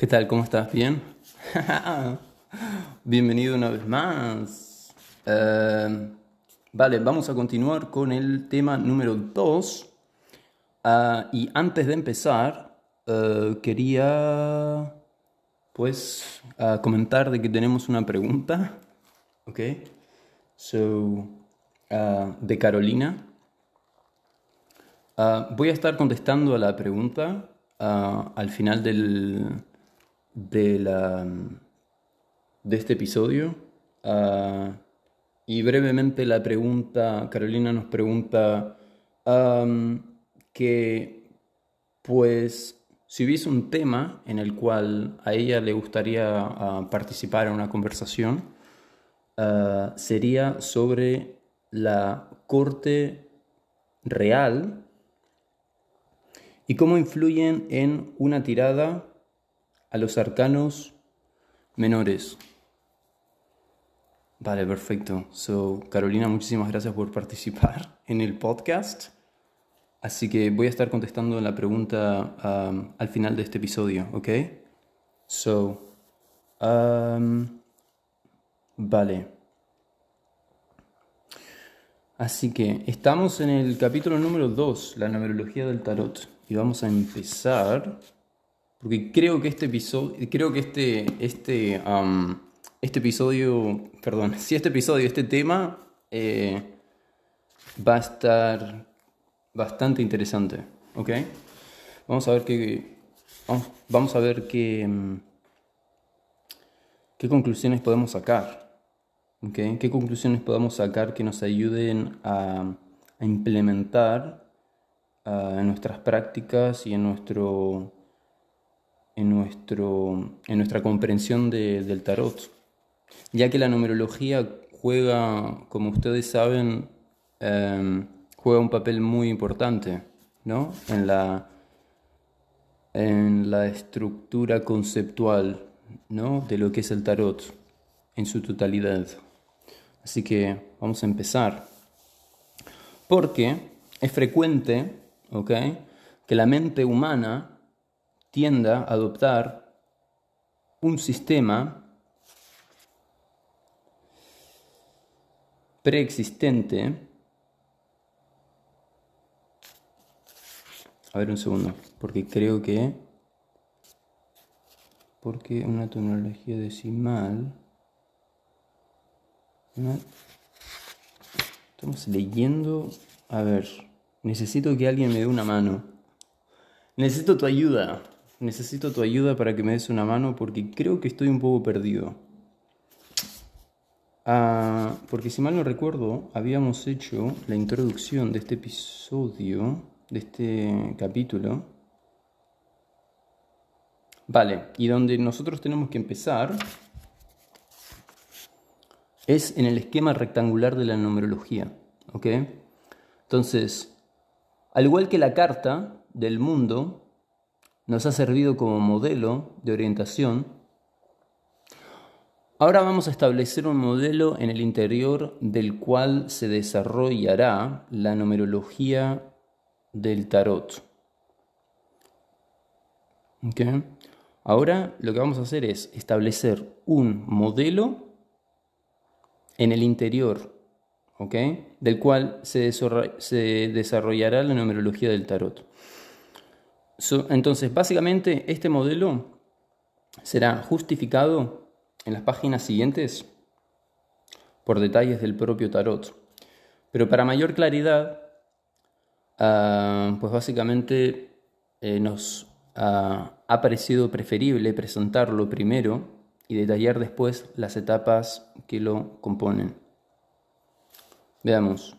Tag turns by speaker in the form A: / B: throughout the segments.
A: ¿Qué tal? ¿Cómo estás? ¿Bien? Bienvenido una vez más. Eh, vale, vamos a continuar con el tema número 2. Ah, y antes de empezar, eh, quería pues ah, comentar de que tenemos una pregunta. Ok. So, ah, de Carolina. voy a estar contestando a la pregunta al final del, de, la, de este episodio. Ah, y brevemente la pregunta, Carolina nos pregunta que, pues, si hubiese un tema en el cual a ella le gustaría ah, participar en una conversación, ah, sería sobre la corte real y cómo influyen en una tirada a los arcanos menores. Vale, perfecto. So, Carolina, muchísimas gracias por participar en el podcast. Así que voy a estar contestando la pregunta um, al final de este episodio, ¿ok? So, um, vale. Así que estamos en el capítulo número 2, la numerología del tarot. Y vamos a empezar porque creo que este episodio, creo que este, este, este episodio, perdón, si este episodio, este tema eh, va a estar bastante interesante, ¿ok? Vamos a ver qué, vamos, a ver qué, qué conclusiones podemos sacar, ¿ok? ¿Qué conclusiones podemos sacar que nos ayuden a, implementar ah, en nuestras prácticas y en nuestro en, nuestro, en nuestra comprensión del tarot, ya que la numerología juega, como ustedes saben, em, juega un papel muy importante ¿no? en, la, en la estructura conceptual ¿no? de lo que es el tarot en su totalidad. Así que vamos a empezar. Porque es frecuente ¿okay? que la mente humana tienda a adoptar un sistema preexistente. A ver un segundo, porque creo que... Porque una tecnología decimal... Estamos leyendo... A ver, necesito que alguien me dé una mano. Necesito tu ayuda. Necesito tu ayuda para que me des una mano porque creo que estoy un poco perdido. Ah, porque si mal no recuerdo, habíamos hecho la introducción de este episodio, de este capítulo. Vale, y donde nosotros tenemos que empezar es en el esquema rectangular de la numerología. ¿Ok? Entonces, al igual que la carta del mundo, nos ha servido como modelo de orientación. Ahora vamos a establecer un modelo en el interior del cual se desarrollará la numerología del tarot. Ahora lo que vamos a hacer es establecer un modelo en el interior del cual se desarrollará la numerología del tarot entonces, básicamente, este modelo será justificado en las páginas siguientes por detalles del propio tarot. Pero para mayor claridad, ah, pues básicamente eh, nos ha parecido preferible presentarlo primero y detallar después las etapas que lo componen. Veamos.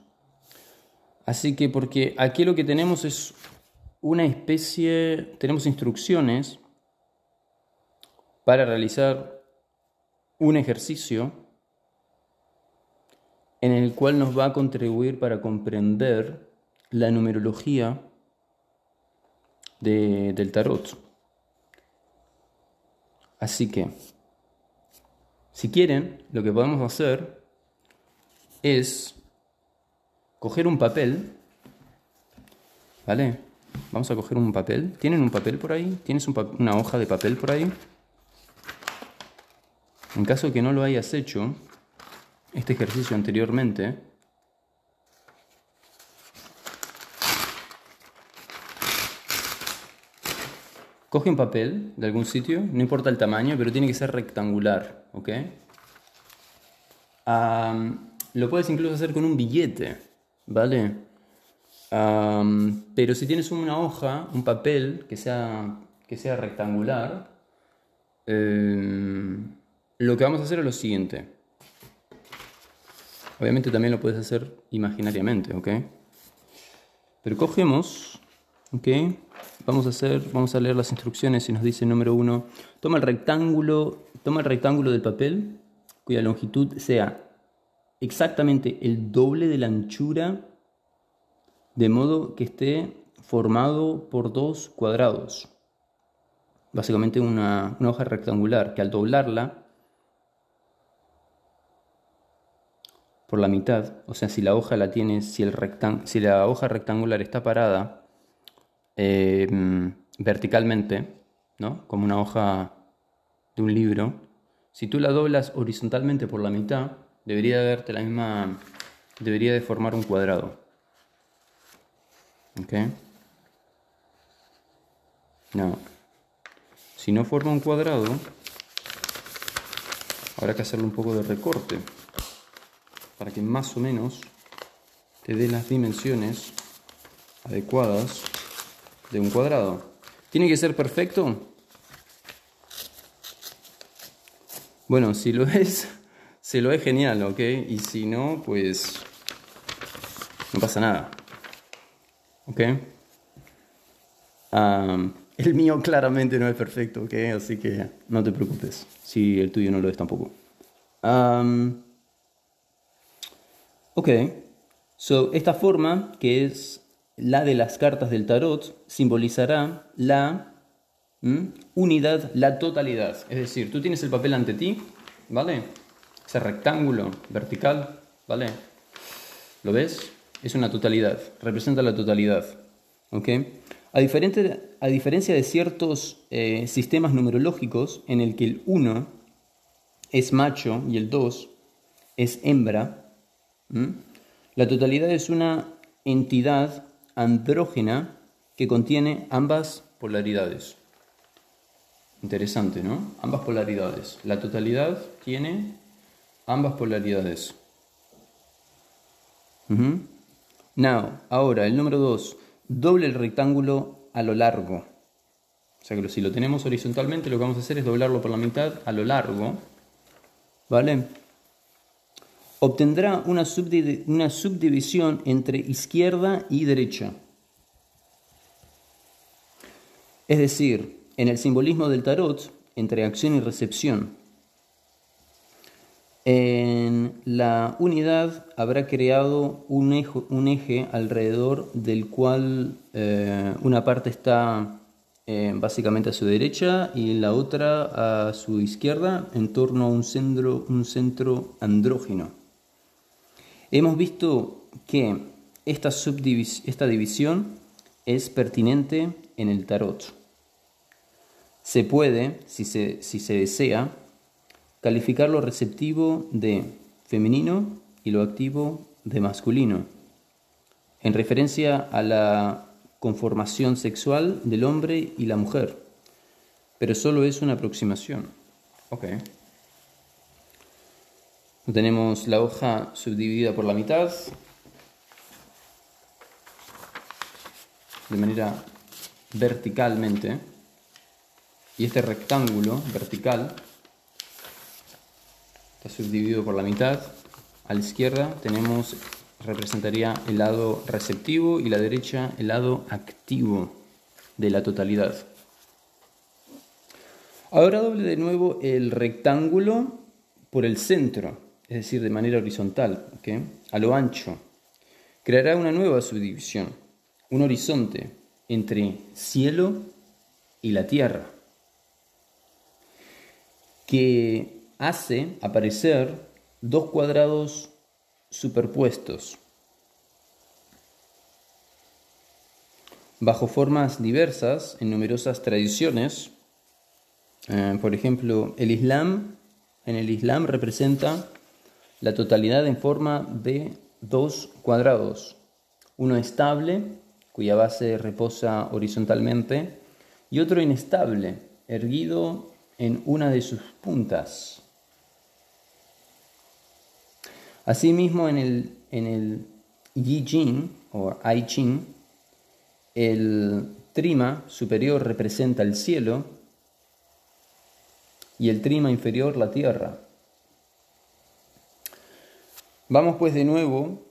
A: Así que porque aquí lo que tenemos es una especie, tenemos instrucciones para realizar un ejercicio en el cual nos va a contribuir para comprender la numerología del tarot. Así que, si quieren, lo que podemos hacer es coger un papel, ¿vale? Vamos a coger un papel. ¿Tienen un papel por ahí? ¿Tienes una hoja de papel por ahí? En caso que no lo hayas hecho, este ejercicio anteriormente, coge un papel de algún sitio, no importa el tamaño, pero tiene que ser rectangular, ¿ok? lo puedes incluso hacer con un billete, ¿vale? Pero si tienes una hoja, un papel que sea, que sea rectangular, em, lo que vamos a hacer es lo siguiente. Obviamente también lo puedes hacer imaginariamente, ¿ok? Pero cogemos, ¿ok? Vamos a hacer, vamos a leer las instrucciones y nos dice número uno, toma el rectángulo, toma el rectángulo del papel cuya longitud sea exactamente el doble de la anchura, de modo que esté formado por dos cuadrados. Básicamente una, hoja rectangular que al doblarla por la mitad, o sea, si la hoja la tiene, si, el si la hoja rectangular está parada em, verticalmente, ¿no? como una hoja de un libro, si tú la doblas horizontalmente por la mitad, debería darte la misma, debería de formar un cuadrado. ¿Ok? No. Si no forma un cuadrado, habrá que hacerle un poco de recorte para que más o menos te dé las dimensiones adecuadas de un cuadrado. ¿Tiene que ser perfecto? Bueno, si lo es, se lo es genial, ¿ok? Y si no, pues no pasa nada. ¿Ok? el mío claramente no es perfecto, ¿ok? Así que no te preocupes si el tuyo no lo es tampoco. Ok, so esta forma, que es la de las cartas del tarot, simbolizará la unidad, la totalidad. Es decir, tú tienes el papel ante ti, ¿vale? Ese rectángulo vertical, ¿vale? ¿Lo ves? Es una totalidad, representa la totalidad. A, a diferencia de ciertos eh, sistemas numerológicos en el que el 1 es macho y el 2 es hembra. La totalidad es una entidad andrógena que contiene ambas polaridades. Interesante, ¿no? Ambas polaridades. La totalidad tiene ambas polaridades. Now, ahora, el número 2. Doble el rectángulo a lo largo. O sea que si lo tenemos horizontalmente, lo que vamos a hacer es doblarlo por la mitad a lo largo. ¿Vale? obtendrá una, subdivisión entre izquierda y derecha. Es decir, en el simbolismo del tarot, entre acción y recepción. En la unidad habrá creado un eje, alrededor del cual eh, una parte está eh, básicamente a su derecha y la otra a su izquierda en torno a un centro, un centro andrógino. Hemos visto que esta, esta división es pertinente en el tarot. Se puede, si se, si se desea, calificar lo receptivo de femenino y lo activo de masculino, en referencia a la conformación sexual del hombre y la mujer, pero solo es una aproximación. Okay. Tenemos la hoja subdividida por la mitad de manera verticalmente y este rectángulo vertical está subdividido por la mitad. A la izquierda tenemos representaría el lado receptivo y la derecha el lado activo de la totalidad. Ahora doble de nuevo el rectángulo por el centro es decir, de manera horizontal, a lo ancho. Creará una nueva subdivisión, un horizonte entre cielo y la tierra, que hace aparecer dos cuadrados superpuestos, bajo formas diversas en numerosas tradiciones. Eh, por ejemplo, el Islam en el Islam representa la totalidad en forma de dos cuadrados, uno estable, cuya base reposa horizontalmente, y otro inestable, erguido en una de sus puntas. Asimismo, en el, en el Yi Jing o I Ching, el trima superior representa el cielo y el trima inferior la tierra. Vamos pues de nuevo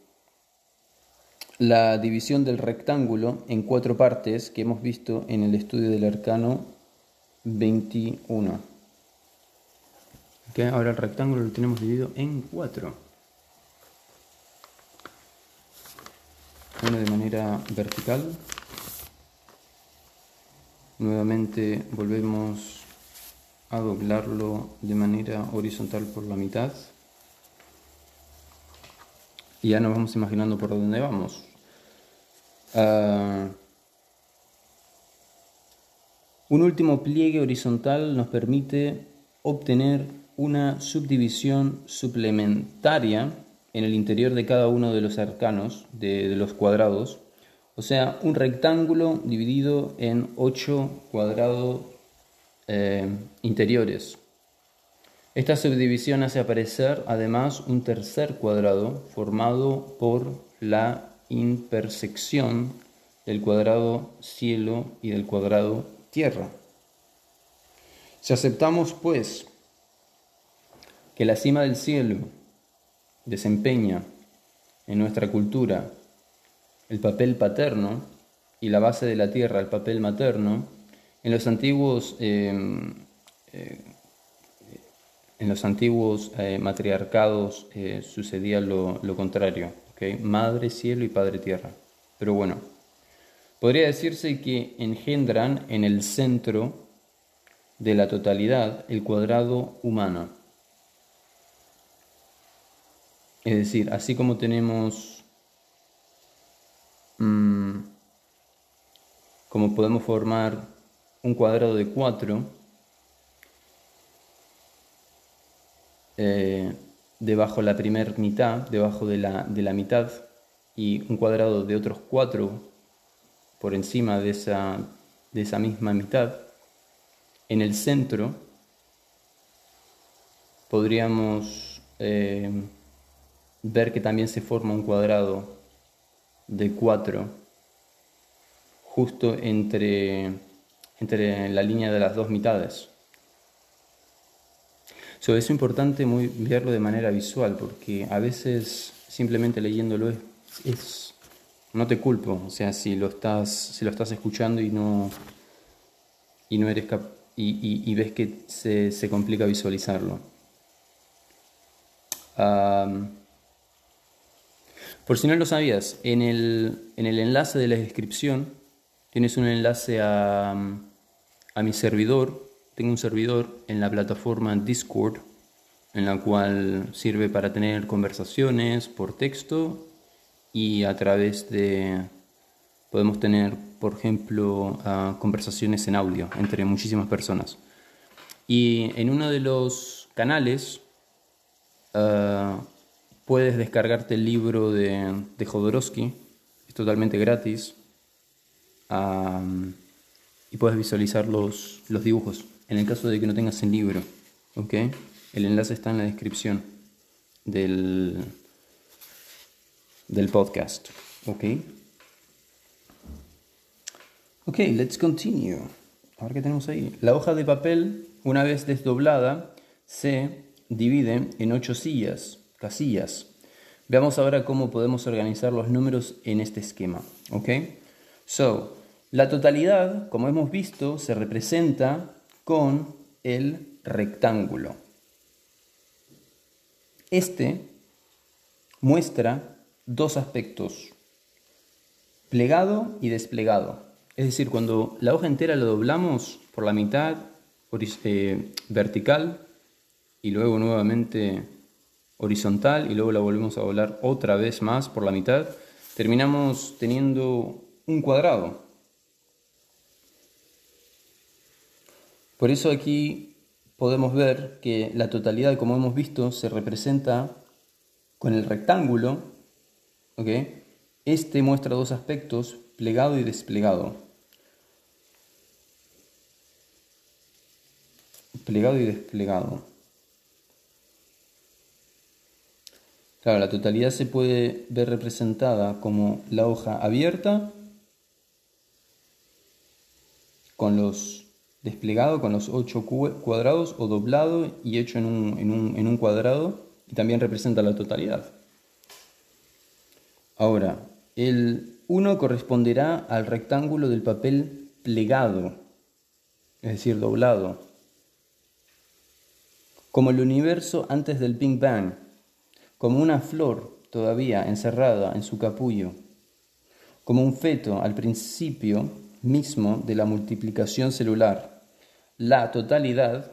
A: la división del rectángulo en cuatro partes que hemos visto en el estudio del arcano 21. ahora el rectángulo lo tenemos dividido en cuatro. Uno de manera vertical. Nuevamente volvemos a doblarlo de manera horizontal por la mitad. Y ya nos vamos imaginando por dónde vamos. Ah, un último pliegue horizontal nos permite obtener una subdivisión suplementaria en el interior de cada uno de los arcanos, de, los cuadrados, o sea, un rectángulo dividido en ocho cuadrados eh, interiores. Esta subdivisión hace aparecer además un tercer cuadrado formado por la intersección del cuadrado cielo y del cuadrado tierra. Si aceptamos, pues, que la cima del cielo desempeña en nuestra cultura el papel paterno y la base de la tierra el papel materno, en los antiguos, eh, eh, en los antiguos eh, matriarcados sucedía lo, lo contrario. Madre cielo y Padre tierra. Pero bueno, podría decirse que engendran en el centro de la totalidad el cuadrado humano. Es decir, así como tenemos, mm, como podemos formar un cuadrado de cuatro, eh, debajo la primera mitad, debajo de la, de la mitad, y un cuadrado de otros cuatro por encima de esa, de esa misma mitad, en el centro podríamos eh, ver que también se forma un cuadrado de cuatro justo entre, entre la línea de las dos mitades. So, es importante muy, verlo de manera visual porque a veces simplemente leyéndolo es, no te culpo, o sea, si lo estás, si lo estás escuchando y no, y no eres y, ves que se, complica visualizarlo. Por si no lo sabías, en el, en el enlace de la descripción tienes un enlace a, a mi servidor tengo un servidor en la plataforma Discord, en la cual sirve para tener conversaciones por texto y a través de... Podemos tener, por ejemplo, ah, conversaciones en audio entre muchísimas personas. Y en uno de los canales ah, puedes descargarte el libro de, de Jodorowsky, es totalmente gratis, y puedes visualizar los, los dibujos en el caso de que no tengas el libro. ¿ok? El enlace está en la descripción del, del podcast. ¿ok? Ok, let's continue. Ahora qué tenemos ahí. La hoja de papel, una vez desdoblada, se divide en ocho sillas, casillas. Veamos ahora cómo podemos organizar los números en este esquema. ¿ok? So, la totalidad, como hemos visto, se representa con el rectángulo. Este muestra dos aspectos, plegado y desplegado. Es decir, cuando la hoja entera la doblamos por la mitad eh, vertical y luego nuevamente horizontal y luego la volvemos a doblar otra vez más por la mitad, terminamos teniendo un cuadrado. Por eso aquí podemos ver que la totalidad, como hemos visto, se representa con el rectángulo. Este muestra dos aspectos, plegado y desplegado. Plegado y desplegado. Claro, la totalidad se puede ver representada como la hoja abierta con los desplegado con los ocho cuadrados o doblado y hecho en un, en un cuadrado y también representa la totalidad. Ahora, el 1 corresponderá al rectángulo del papel plegado, es decir, doblado, como el universo antes del Big Bang como una flor todavía encerrada en su capullo, como un feto al principio mismo de la multiplicación celular. La totalidad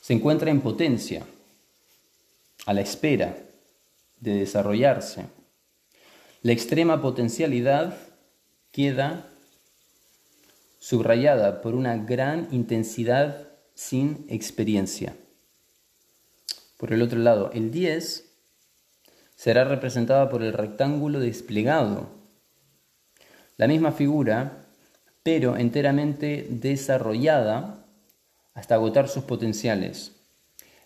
A: se encuentra en potencia, a la espera de desarrollarse. La extrema potencialidad queda subrayada por una gran intensidad sin experiencia. Por el otro lado, el 10 será representada por el rectángulo desplegado. La misma figura, pero enteramente desarrollada hasta agotar sus potenciales.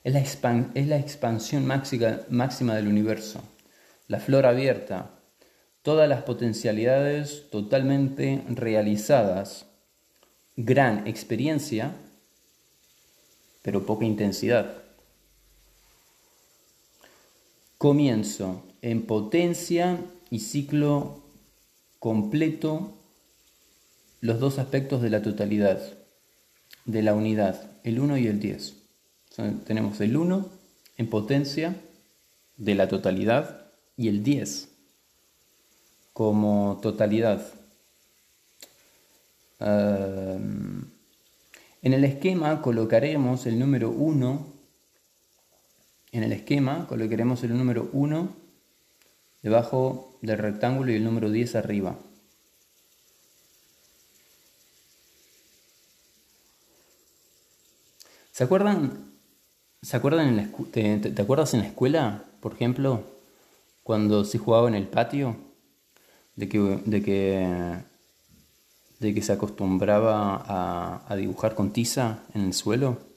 A: Es la, expansión máxima del universo, la flor abierta, todas las potencialidades totalmente realizadas, gran experiencia, pero poca intensidad. Comienzo en potencia y ciclo completo los dos aspectos de la totalidad, de la unidad, el 1 y el 10. tenemos el 1 en potencia de la totalidad y el 10 como totalidad. en el esquema colocaremos el número 1 en el esquema colocaremos el número 1 debajo del rectángulo y el número 10 arriba. ¿Se acuerdan? ¿Se acuerdan en la, te, acuerdas en la escuela, por ejemplo, cuando se jugaba en el patio? De que, de que, de que se acostumbraba a dibujar con tiza en el suelo.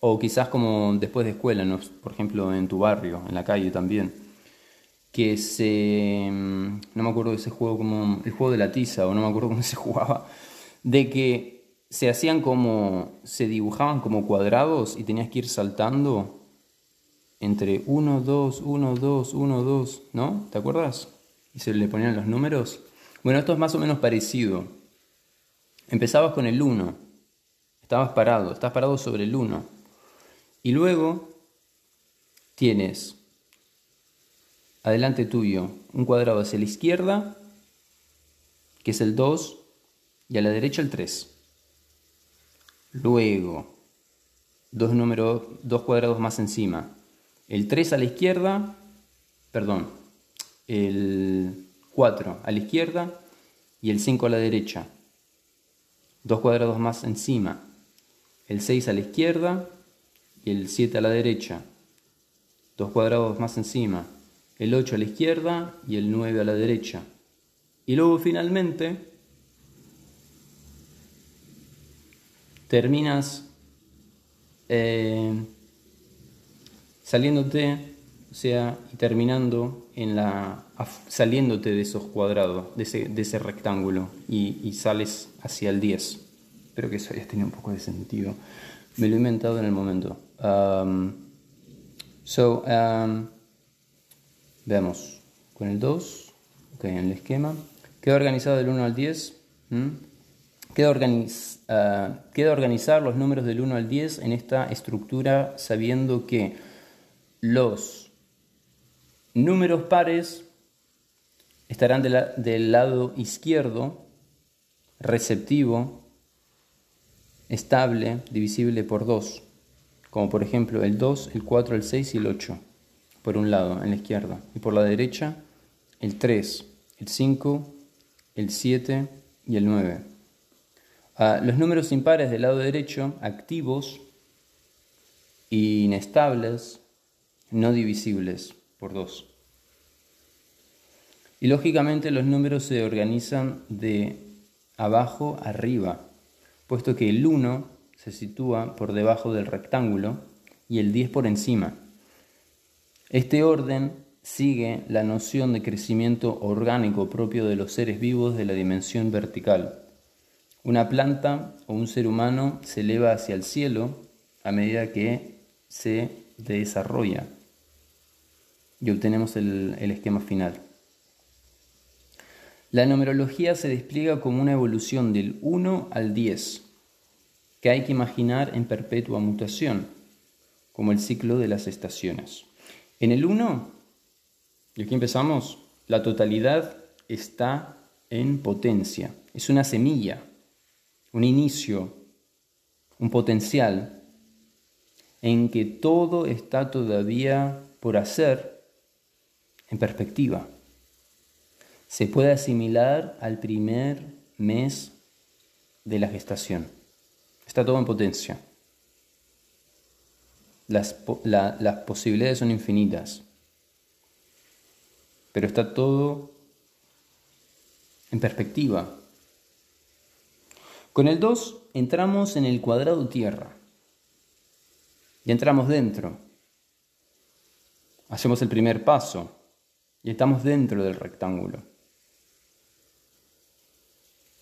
A: O quizás como después de escuela, por ejemplo en tu barrio, en la calle también. Que se... Mm, no me acuerdo de ese juego como... El juego de la tiza, o no me acuerdo cómo se jugaba. De que se hacían como... Se dibujaban como cuadrados y tenías que ir saltando entre 1, 2, 1, 2, 1, 2, ¿no? ¿Te acuerdas? Y se le ponían los números. Bueno, esto es más o menos parecido. Empezabas con el 1. Estabas parado, estás parado sobre el 1. Y luego tienes adelante tuyo un cuadrado hacia la izquierda, que es el 2, y a la derecha el 3. Luego, dos, números, dos cuadrados más encima. El 3 a la izquierda, perdón, el 4 a la izquierda y el 5 a la derecha. Dos cuadrados más encima. El 6 a la izquierda y el 7 a la derecha, dos cuadrados más encima, el 8 a la izquierda y el 9 a la derecha. Y luego finalmente terminas eh, saliéndote, o sea, y terminando en la, saliéndote de esos cuadrados, de ese, rectángulo, y, y, sales hacia el 10. Espero que eso haya tenido un poco de sentido. Me lo he inventado en el momento. Um, so, um, veamos con el 2, okay, en el esquema. Queda organizado del 1 al 10. Queda, uh, queda organizar los números del 1 al 10 en esta estructura sabiendo que los números pares estarán del lado izquierdo, receptivo, estable, divisible por 2 como por ejemplo el 2, el 4, el 6 y el 8, por un lado, en la izquierda, y por la derecha el 3, el 5, el 7 y el 9. Ah, los números impares del lado derecho, activos, inestables, no divisibles por 2. Y lógicamente los números se organizan de abajo arriba, puesto que el 1 se sitúa por debajo del rectángulo y el 10 por encima. Este orden sigue la noción de crecimiento orgánico propio de los seres vivos de la dimensión vertical. Una planta o un ser humano se eleva hacia el cielo a medida que se desarrolla y obtenemos el, esquema final. La numerología se despliega como una evolución del 1 al 10, que hay que imaginar en perpetua mutación, como el ciclo de las estaciones. En el 1, y aquí empezamos, la totalidad está en potencia, es una semilla, un inicio, un potencial en que todo está todavía por hacer en perspectiva. Se puede asimilar al primer mes de la gestación. Está todo en potencia. Las, las posibilidades son infinitas. Pero está todo en perspectiva. Con el 2 entramos en el cuadrado tierra. Y entramos dentro. Hacemos el primer paso. Y estamos dentro del rectángulo.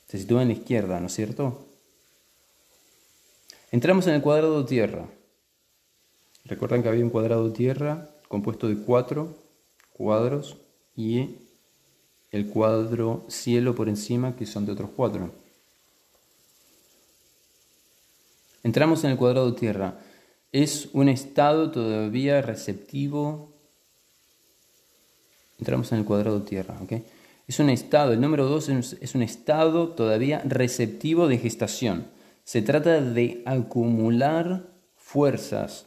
A: Se sitúa en la izquierda, ¿no es cierto? Entramos en el cuadrado tierra. Recuerdan que había un cuadrado tierra compuesto de cuatro cuadros y el cuadro cielo por encima que son de otros cuatro. Entramos en el cuadrado tierra. Es un estado todavía receptivo entramos en el cuadrado tierra. ¿okay? Es un estado, el número 2 es un estado todavía receptivo de gestación. Se trata de acumular fuerzas,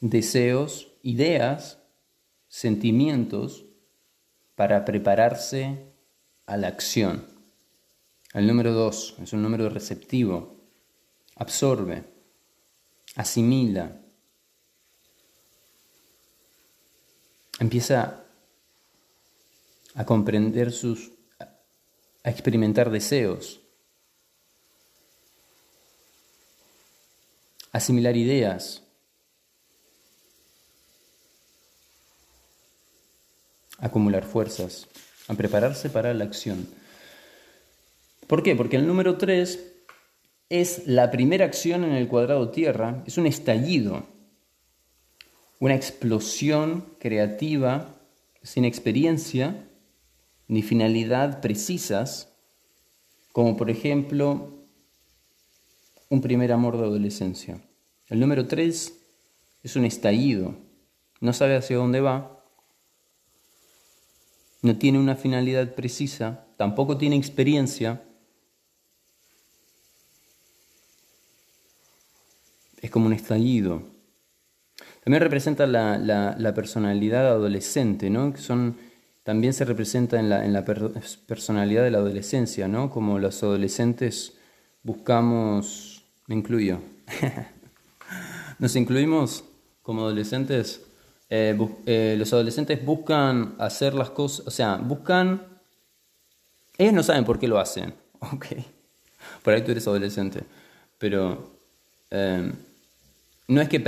A: deseos, ideas, sentimientos para prepararse a la acción. El número 2 es un número receptivo, absorbe, asimila, empieza a comprender sus, a experimentar deseos, asimilar ideas, acumular fuerzas, a prepararse para la acción. ¿Por qué? Porque el número 3 es la primera acción en el cuadrado tierra, es un estallido, una explosión creativa sin experiencia ni finalidad precisas, como por ejemplo un primer amor de adolescencia. El número tres es un estallido, no sabe hacia dónde va, no tiene una finalidad precisa, tampoco tiene experiencia, es como un estallido. También representa la, personalidad adolescente, ¿no? también se representa en la, en la personalidad de la adolescencia, ¿no? Como los adolescentes buscamos, me incluyo, nos incluimos como adolescentes, eh, eh, los adolescentes buscan hacer las cosas, o sea, buscan, ellos no saben por qué lo hacen, ok, por ahí tú eres adolescente, pero eh, no es que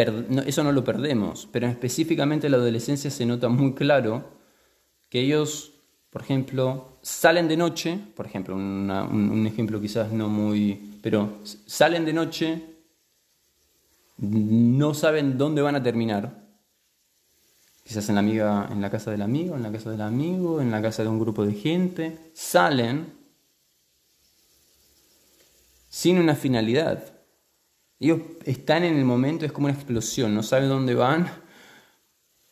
A: eso no lo perdemos, pero específicamente en la adolescencia se nota muy claro que ellos, por ejemplo, salen de noche, por ejemplo, un, ejemplo quizás no muy, pero salen de noche, no saben dónde van a terminar, quizás en la, amiga, en la casa del amigo, en la casa del amigo, en la casa de un grupo de gente, salen sin una finalidad. Ellos están en el momento, es como una explosión, no saben dónde van,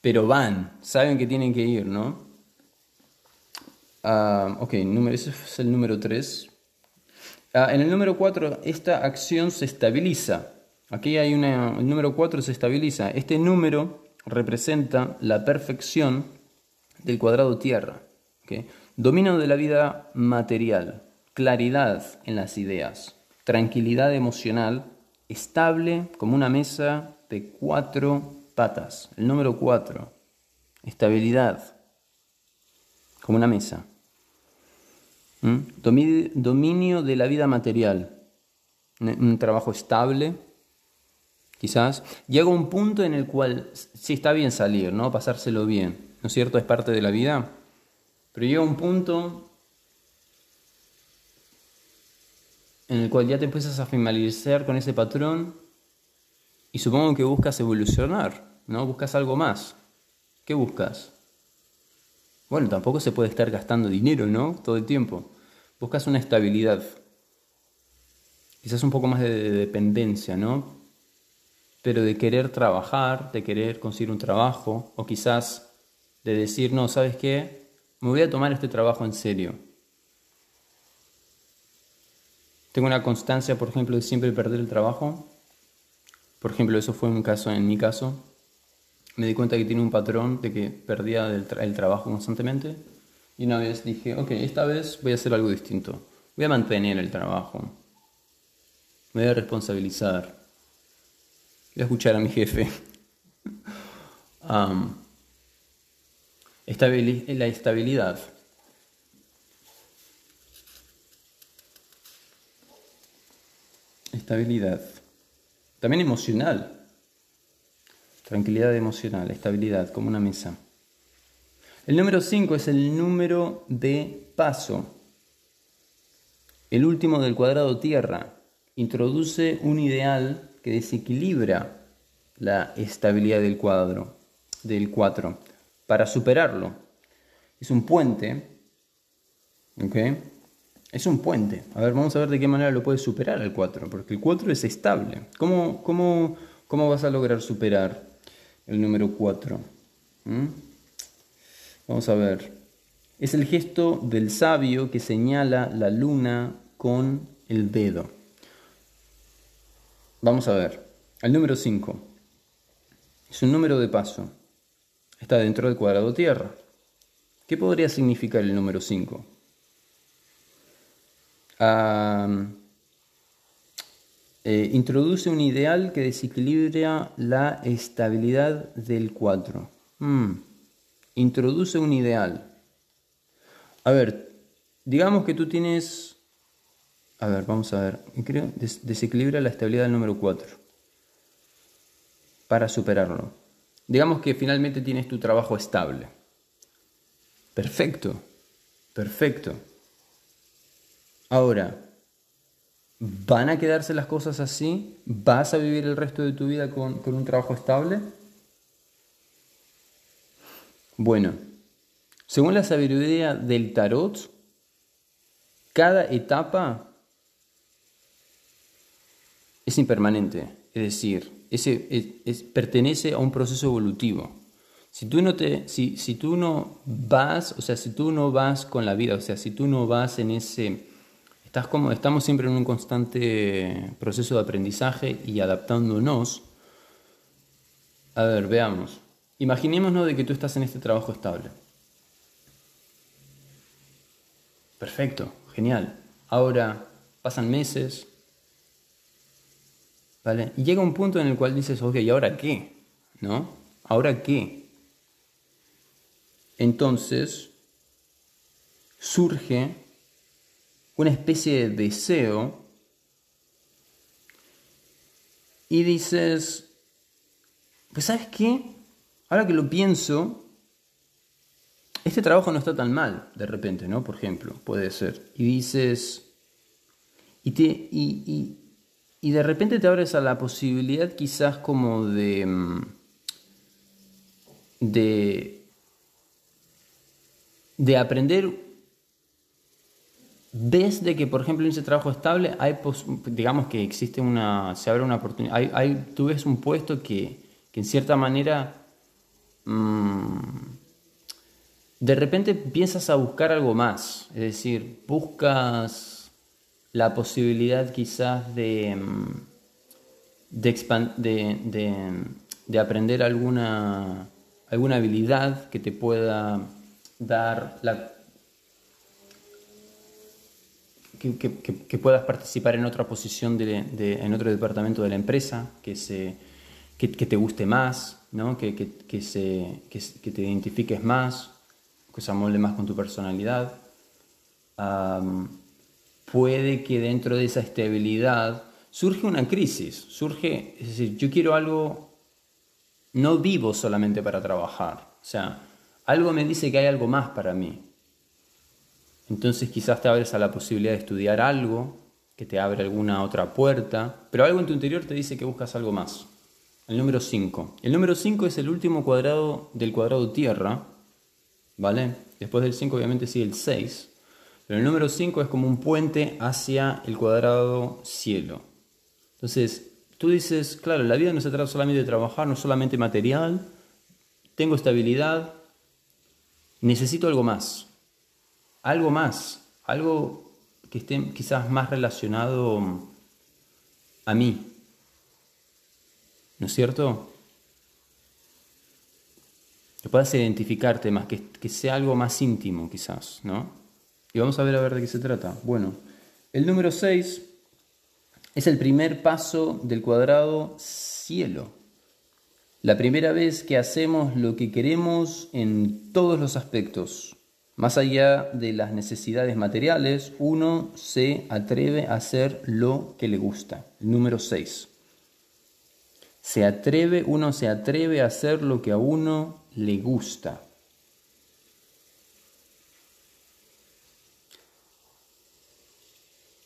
A: pero van, saben que tienen que ir, ¿no? Ah, ok, número, ese es el número 3. Ah, en el número 4, esta acción se estabiliza. Aquí hay una. El número 4 se estabiliza. Este número representa la perfección del cuadrado tierra. ¿okay? Dominio de la vida material. Claridad en las ideas. tranquilidad emocional, estable como una mesa de cuatro patas. El número cuatro, estabilidad como una mesa. Dominio de la vida material, un trabajo estable, quizás. Llega un punto en el cual sí está bien salir, ¿no? Pasárselo bien, ¿no es cierto? Es parte de la vida. Pero llega un punto en el cual ya te empiezas a familiarizar con ese patrón y supongo que buscas evolucionar, ¿no? Buscas algo más. ¿Qué buscas? Bueno, tampoco se puede estar gastando dinero, ¿no? Todo el tiempo. Buscas una estabilidad. Quizás un poco más de dependencia, ¿no? Pero de querer trabajar, de querer conseguir un trabajo, o quizás de decir, no, ¿sabes qué? Me voy a tomar este trabajo en serio Tengo una constancia, por ejemplo, de siempre perder el trabajo. Por ejemplo, eso fue un caso en mi caso. Me di cuenta que tiene un patrón de que perdía el, trabajo constantemente. Y una vez dije, ok, esta vez voy a hacer algo distinto. Voy a mantener el trabajo. Me voy a responsabilizar. Voy a escuchar a mi jefe. la estabilidad. estabilidad. También emocional. Tranquilidad emocional, estabilidad, como una mesa. El número 5 es el número de paso. El último del cuadrado tierra. Introduce un ideal que desequilibra la estabilidad del cuadro, del 4. Para superarlo, es un puente, ¿ok? Es un puente. A ver, vamos a ver de qué manera lo puedes superar el 4, porque el 4 es estable. ¿Cómo, cómo, cómo vas a lograr superar el número 4? ¿Mm? Vamos a ver. Es el gesto del sabio que señala la luna con el dedo. Vamos a ver. El número 5 es un número de paso. Está dentro del cuadrado tierra. ¿Qué podría significar el número 5? Eh, introduce un ideal que desequilibra la estabilidad del 4. Hmm. Introduce un ideal. A ver, digamos que tú tienes... A ver, vamos a ver. Creo, desequilibra la estabilidad del número 4. Para superarlo. Digamos que finalmente tienes tu trabajo estable. Perfecto. Perfecto. Ahora, ¿van a quedarse las cosas así? ¿Vas a vivir el resto de tu vida con, un trabajo estable? Bueno, según la sabiduría del tarot, cada etapa es impermanente, es decir, pertenece a un proceso evolutivo. Si tú, no te, si, si tú no vas, o sea, si tú no vas con la vida, o sea, si tú no vas en ese como, estamos siempre en un constante proceso de aprendizaje y adaptándonos. A ver, veamos. Imaginémonos de que tú estás en este trabajo estable. Perfecto, genial. Ahora pasan meses, ¿vale? Y llega un punto en el cual dices, ok, ¿y ahora qué? ¿No? ¿Ahora qué? Entonces surge una especie de deseo y dices, pues sabes qué, ahora que lo pienso, este trabajo no está tan mal, de repente, ¿no? Por ejemplo, puede ser. Y dices, y, te, y, y, de repente te abres a la posibilidad quizás como de, mm, de, de aprender desde que, por ejemplo, en ese trabajo estable, hay digamos que existe una, se abre una oportunidad, hay, tú ves un puesto que, en cierta manera, mm, de repente piensas a buscar algo más, es decir, buscas la posibilidad quizás de, mm, de, de aprender alguna, alguna habilidad que te pueda dar la que, puedas participar en otra posición de, en otro departamento de la empresa, que, se, que, te guste más, ¿no? que, se, que, te identifiques más, que se amolde más con tu personalidad. puede que dentro de esa estabilidad surge una crisis, surge, es decir, yo quiero algo, no vivo solamente para trabajar, o sea, algo me dice que hay algo más para mí. Entonces quizás te abres a la posibilidad de estudiar algo, que te abre alguna otra puerta, pero algo en tu interior te dice que buscas algo más. El número 5. El número 5 es el último cuadrado del cuadrado tierra, ¿vale? Después del 5 obviamente sigue el 6, pero el número 5 es como un puente hacia el cuadrado cielo. Entonces, tú dices, claro, la vida no se trata solamente de trabajar, no solamente material, tengo estabilidad, necesito algo más algo más, algo que esté quizás más relacionado a mí. ¿No es cierto? Que puedas identificarte más, que, que sea algo más íntimo quizás, ¿no? Y vamos a ver a ver de qué se trata. Bueno, el número 6 es el primer paso del cuadrado cielo. La primera vez que hacemos lo que queremos en todos los aspectos. Más allá de las necesidades materiales, uno se atreve a hacer lo que le gusta. Número 6. Se atreve, uno se atreve a hacer lo que a uno le gusta.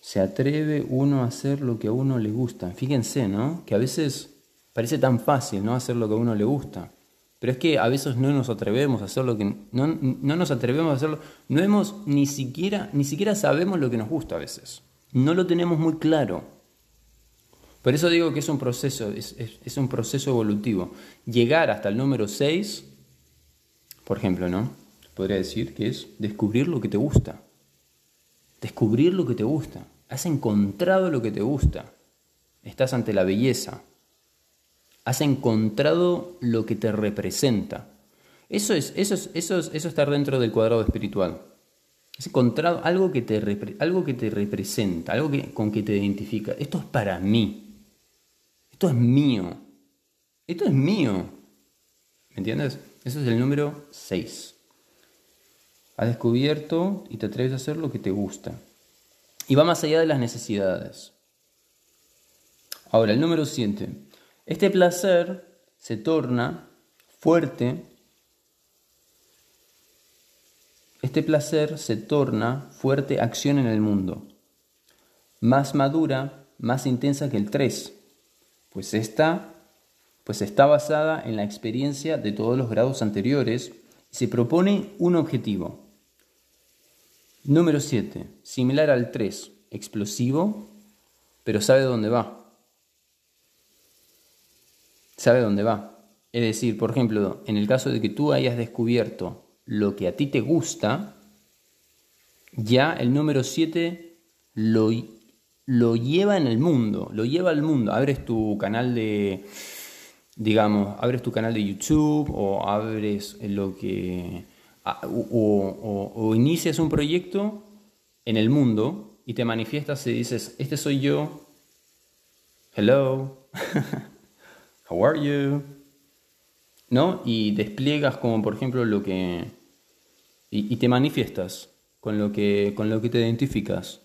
A: Se atreve uno a hacer lo que a uno le gusta. Fíjense, ¿no? Que a veces parece tan fácil, ¿no? Hacer lo que a uno le gusta. Pero es que a veces no nos atrevemos a hacer lo que no, no nos atrevemos a hacerlo, no hemos ni siquiera ni siquiera sabemos lo que nos gusta a veces. No lo tenemos muy claro. Por eso digo que es un proceso, es, es, un proceso evolutivo. Llegar hasta el número 6, por ejemplo, ¿no? Podría decir que es descubrir lo que te gusta. Descubrir lo que te gusta. Has encontrado lo que te gusta. Estás ante la belleza, has encontrado lo que te representa. Eso es, eso es, eso es, eso estar dentro del cuadrado espiritual. Has encontrado algo que te, algo que te representa, algo que, con que te identifica. Esto es para mí. Esto es mío. Esto es mío. ¿Me entiendes? Eso es el número 6. Has descubierto y te atreves a hacer lo que te gusta. Y va más allá de las necesidades. Ahora, el número 7. Este placer se torna fuerte, este placer se torna fuerte acción en el mundo, más madura, más intensa que el 3, pues esta pues está basada en la experiencia de todos los grados anteriores y se propone un objetivo. Número 7, similar al 3, explosivo, pero sabe dónde va sabe dónde va. Es decir, por ejemplo, en el caso de que tú hayas descubierto lo que a ti te gusta, ya el número 7 lo, lo lleva en el mundo, lo lleva al mundo. Abres tu canal de, digamos, abres tu canal de YouTube o abres lo que... O, o inicias un proyecto en el mundo y te manifiestas y dices, este soy yo, hello. How are you? ¿No? Y despliegas como por ejemplo lo que... Y, te manifiestas con lo, que, con lo que te identificas.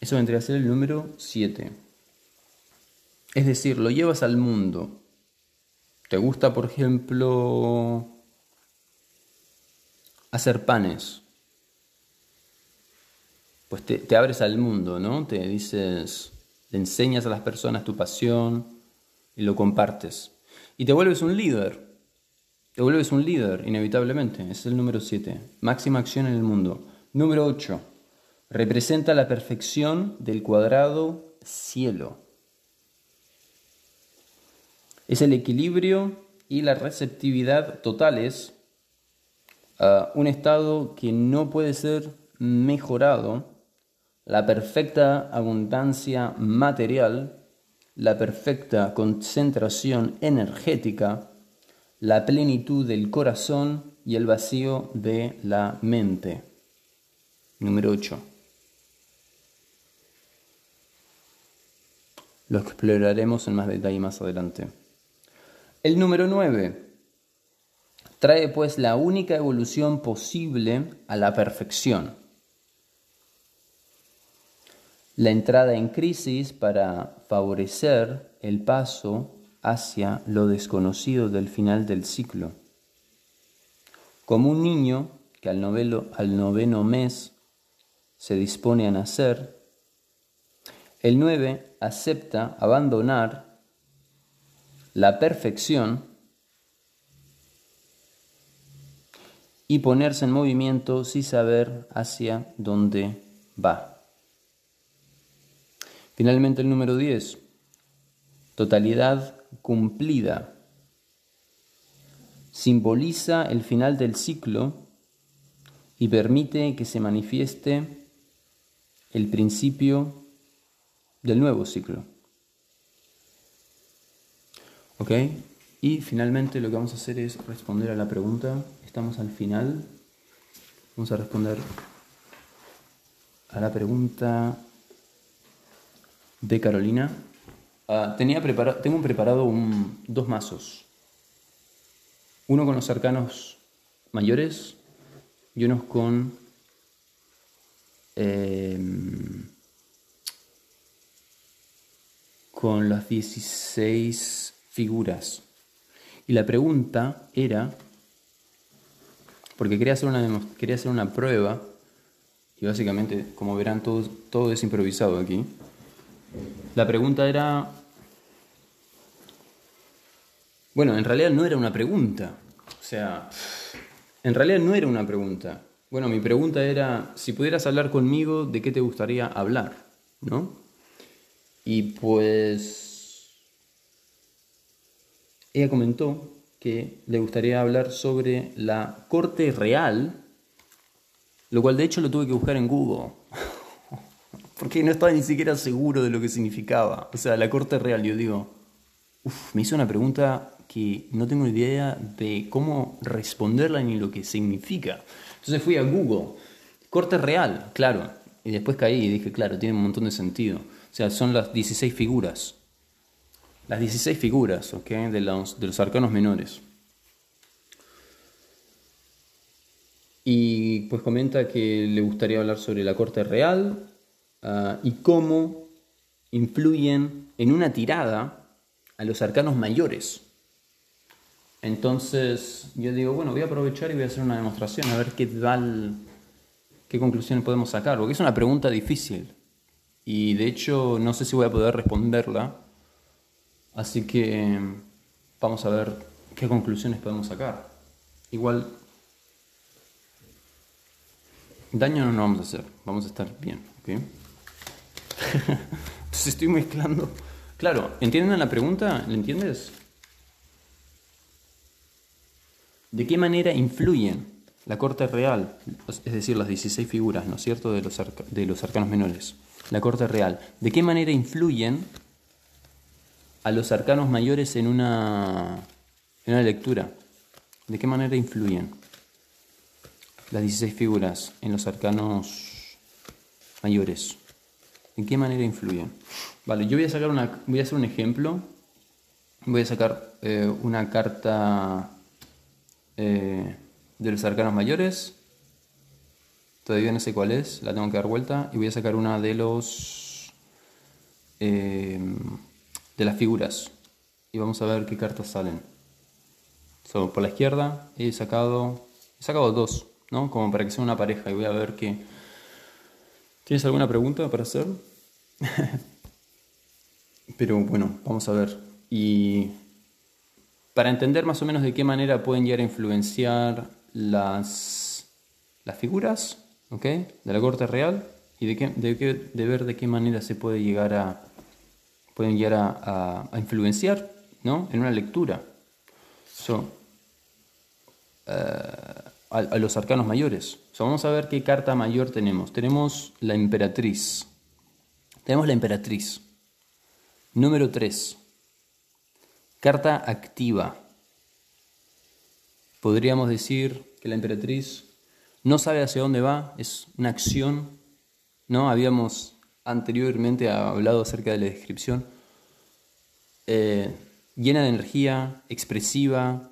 A: Eso vendría a ser el número 7. Es decir, lo llevas al mundo. ¿Te gusta, por ejemplo, hacer panes? Pues te, te abres al mundo, ¿no? Te dices, le enseñas a las personas tu pasión, y lo compartes. Y te vuelves un líder. Te vuelves un líder, inevitablemente. es el número 7. Máxima acción en el mundo. Número 8. Representa la perfección del cuadrado cielo. Es el equilibrio y la receptividad totales. un estado que no puede ser mejorado. La perfecta abundancia material la perfecta concentración energética, la plenitud del corazón y el vacío de la mente. Número 8. Lo exploraremos en más detalle más adelante. El número 9. Trae pues la única evolución posible a la perfección la entrada en crisis para favorecer el paso hacia lo desconocido del final del ciclo. Como un niño que al, al noveno mes se dispone a nacer, el 9 acepta abandonar la perfección y ponerse en movimiento sin saber hacia dónde va. Finalmente el número 10, totalidad cumplida. Simboliza el final del ciclo y permite que se manifieste el principio del nuevo ciclo. ¿Ok? Y finalmente lo que vamos a hacer es responder a la pregunta. Estamos al final. Vamos a responder a la pregunta de Carolina. Ah, tenía tengo preparado un, dos mazos. Uno con los arcanos mayores y uno con eh, con las 16 figuras. Y la pregunta era, porque quería hacer una, quería hacer una prueba, y básicamente, como verán, todo, todo es improvisado aquí. La pregunta era, bueno, en realidad no era una pregunta. O sea, en realidad no era una pregunta. Bueno, mi pregunta era, si pudieras hablar conmigo, ¿de qué te gustaría hablar? ¿No? Y pues ella comentó que le gustaría hablar sobre la corte real, lo cual de hecho lo tuve que buscar en Google, porque no estaba ni siquiera seguro de lo que significaba. O sea, la corte real, yo digo, uf, me hizo una pregunta que no tengo idea de cómo responderla ni lo que significa. Entonces fui a Google, corte real, claro, y después caí y dije, claro, tiene un montón de sentido. O sea, son las 16 figuras. Las 16 figuras ¿ok? de, los, de los arcanos menores. Y pues comenta que le gustaría hablar sobre la corte real ah, y cómo influyen en una tirada a los arcanos mayores. Entonces yo digo, bueno, voy a aprovechar y voy a hacer una demostración, a ver qué tal, qué conclusiones podemos sacar, porque es una pregunta difícil y de hecho no sé si voy a poder responderla, así que vamos a ver qué conclusiones podemos sacar. Igual, daño no nos vamos a hacer, vamos a estar bien, ¿ok? Entonces estoy mezclando. Claro, ¿entienden la pregunta? ¿Le entiendes? ¿De qué manera influyen la corte real, es decir, las 16 figuras, ¿no es cierto?, de los, de los arcanos menores? la corte real, ¿de qué manera influyen a los arcanos mayores en una, en una lectura? ¿De qué manera influyen las 16 figuras en los arcanos mayores? ¿En qué manera influyen? Vale, yo voy a sacar una, voy a hacer un ejemplo. Voy a sacar eh, una carta eh, de los arcanos mayores Todavía no sé cuál es, la tengo que dar vuelta y voy a sacar una de los eh, de las figuras y vamos a ver qué cartas salen. por la izquierda he sacado he sacado dos, ¿no? Como para que sea una pareja y voy a ver qué. ¿Tienes alguna pregunta para hacer? Pero bueno, vamos a ver. Y para entender más o menos de qué manera pueden llegar a influenciar las, las figuras, de la corte real y de, qué, de, ver de qué manera se puede llegar a, pueden llegar a, influenciar ¿no? en una lectura. Eh, a, los arcanos mayores. vamos a ver qué carta mayor tenemos. Tenemos la emperatriz. Tenemos la emperatriz. Número 3. Carta activa. Podríamos decir que la emperatriz no sabe hacia dónde va, es una acción, ¿no? Habíamos anteriormente hablado acerca de la descripción, eh, llena de energía, expresiva,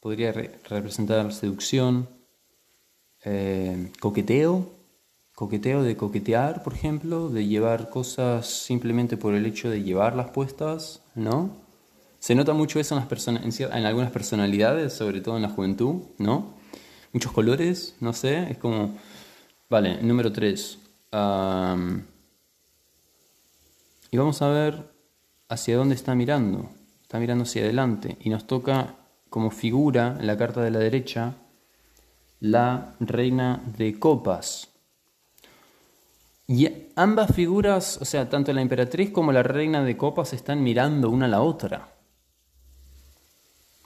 A: podría representar seducción, eh, coqueteo, coqueteo de coquetear, por ejemplo, de llevar cosas simplemente por el hecho de llevarlas puestas, ¿no? Se nota mucho eso en, las en algunas personalidades, sobre todo en la juventud, ¿no? Muchos colores, no sé, es como... Vale, número 3. y vamos a ver hacia dónde está mirando. Está mirando hacia adelante y nos toca como figura en la carta de la derecha la reina de copas. Y ambas figuras, o sea, tanto la emperatriz como la reina de copas están mirando una a la otra.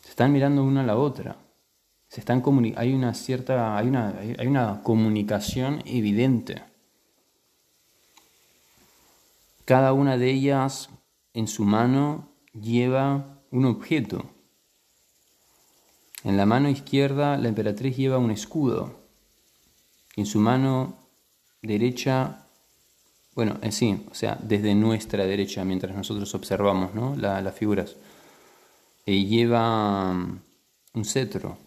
A: Se están mirando una a la otra. Se están hay una cierta hay una, hay una comunicación evidente. Cada una de ellas en su mano lleva un objeto. En la mano izquierda la emperatriz lleva un escudo y en su mano derecha, bueno, en sí, o sea, desde nuestra derecha, mientras nosotros observamos ¿no? las figuras, eh, lleva mm, un cetro.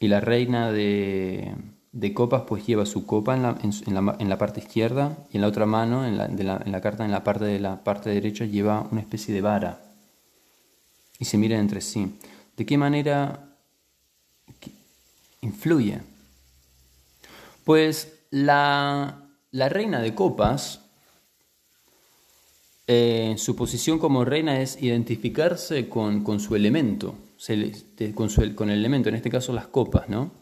A: Y la reina de, copas pues lleva su copa en la, la, parte izquierda y en la otra mano, en la, en la carta, en la parte de la parte derecha, lleva una especie de vara. Y se miran entre sí. ¿De qué manera influye? Pues la, reina de copas, eh, su posición como reina es identificarse con, su elemento, con, con el elemento, en este caso las copas, ¿no?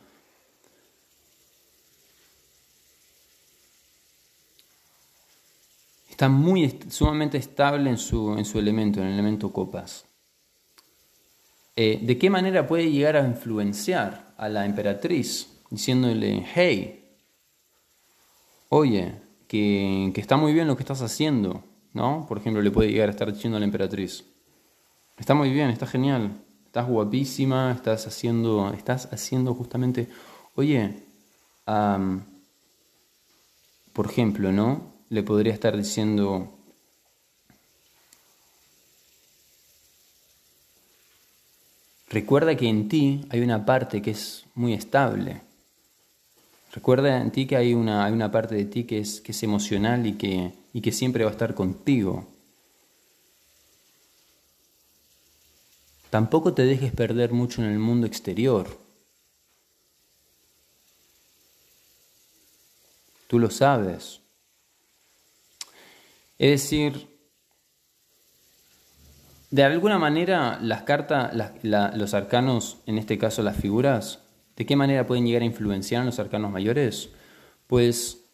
A: Está muy sumamente estable en su, en su elemento, en el elemento copas. Eh, ¿de qué manera puede llegar a influenciar a la emperatriz diciéndole, hey, oye, que, está muy bien lo que estás haciendo, ¿no? Por ejemplo, le puede llegar a estar diciendo a la emperatriz, está muy bien, está genial, estás guapísima, estás haciendo, estás haciendo justamente, oye, por ejemplo, ¿no? Le podría estar diciendo, Recuerda que en ti hay una parte que es muy estable. Recuerda en ti que hay una, hay una parte de ti que es, que es emocional y que, y que siempre va a estar contigo. Tampoco te dejes perder mucho en el mundo exterior. Tú lo sabes. Es decir, de alguna manera, las cartas, los arcanos, en este caso las figuras, ¿de qué manera pueden llegar a influenciar a los arcanos mayores? Pues,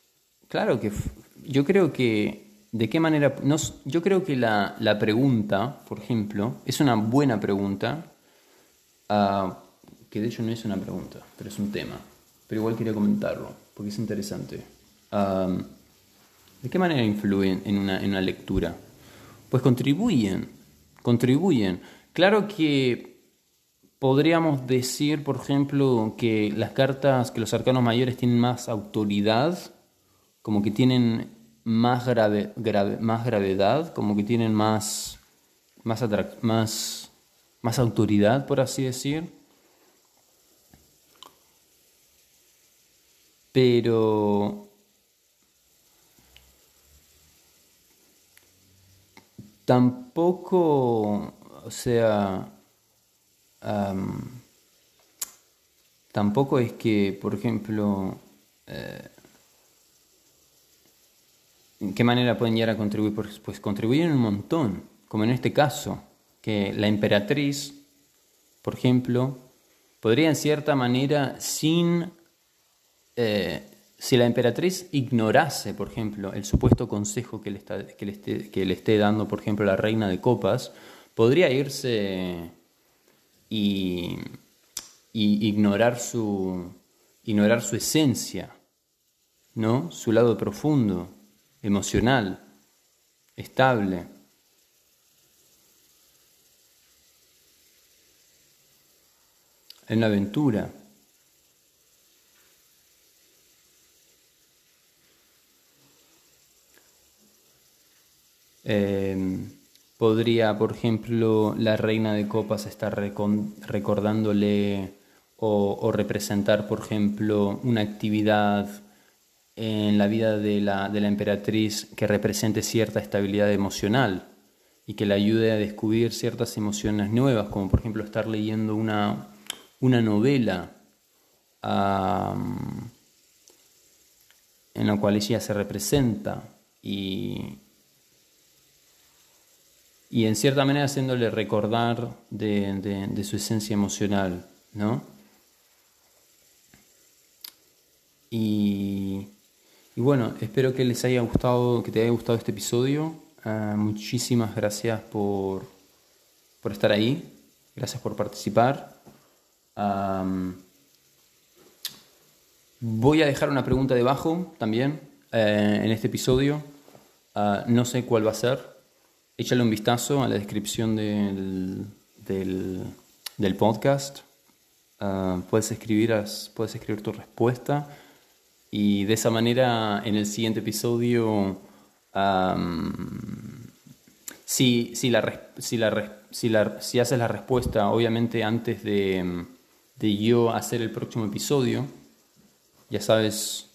A: claro que yo creo que, ¿de qué manera? yo creo que la, pregunta, por ejemplo, es una buena pregunta, ah, que de hecho no es una pregunta, pero es un tema, pero igual quería comentarlo, porque es interesante. ¿De qué manera influyen en una lectura? Pues contribuyen contribuyen. Claro que podríamos decir, por ejemplo, que las cartas, que los arcanos mayores tienen más autoridad, como que tienen más, grave, más gravedad, como que tienen más, más, más, más autoridad, por así decir. Pero tampoco, o sea, tampoco es que, por ejemplo, eh, ¿en qué manera pueden llegar a contribuir? Pues, pues, contribuyen un montón, como en este caso, que la emperatriz, por ejemplo, podría en cierta manera, sin eh, si la emperatriz ignorase, por ejemplo, el supuesto consejo que le, está, que, le esté, que le esté dando, por ejemplo, la reina de copas, podría irse y, ignorar, su, ignorar su esencia, ¿no? su lado profundo, emocional, estable. En la aventura. Podría, por ejemplo, la reina de copas estar recordándole o, representar, por ejemplo, una actividad en la vida de la, emperatriz que represente cierta estabilidad emocional y que le ayude a descubrir ciertas emociones nuevas, como por ejemplo estar leyendo una novela en la cual ella se representa y, y en cierta manera haciéndole recordar de, su esencia emocional, ¿no? Y, bueno, espero que les haya gustado, que te haya gustado este episodio. Ah, muchísimas gracias por, por, estar ahí, gracias por participar. voy a dejar una pregunta debajo también eh, en este episodio. Ah, no sé cuál va a ser, échale un vistazo a la descripción del, del, podcast. Ah, puedes, escribir, puedes escribir tu respuesta y de esa manera en el siguiente episodio, si, si, la, si, la, si, la, si haces la respuesta, obviamente antes de, de yo hacer el próximo episodio, ya sabes,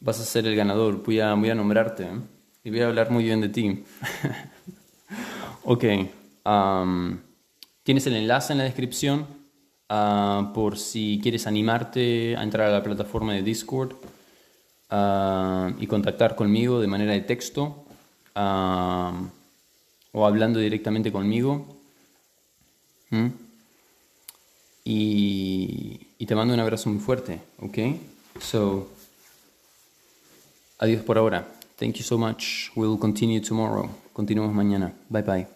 A: vas a ser el ganador, voy a, voy a nombrarte. ¿eh? y voy a hablar muy bien de ti. ok, tienes el enlace en la descripción ah, por si quieres animarte a entrar a la plataforma de Discord ah, y contactar conmigo de manera de texto o hablando directamente conmigo. ¿Mm? Y, y, te mando un abrazo muy fuerte, ¿ok? So, adiós por ahora. Thank you so much. We'll continue tomorrow. Continuamos mañana. Bye bye.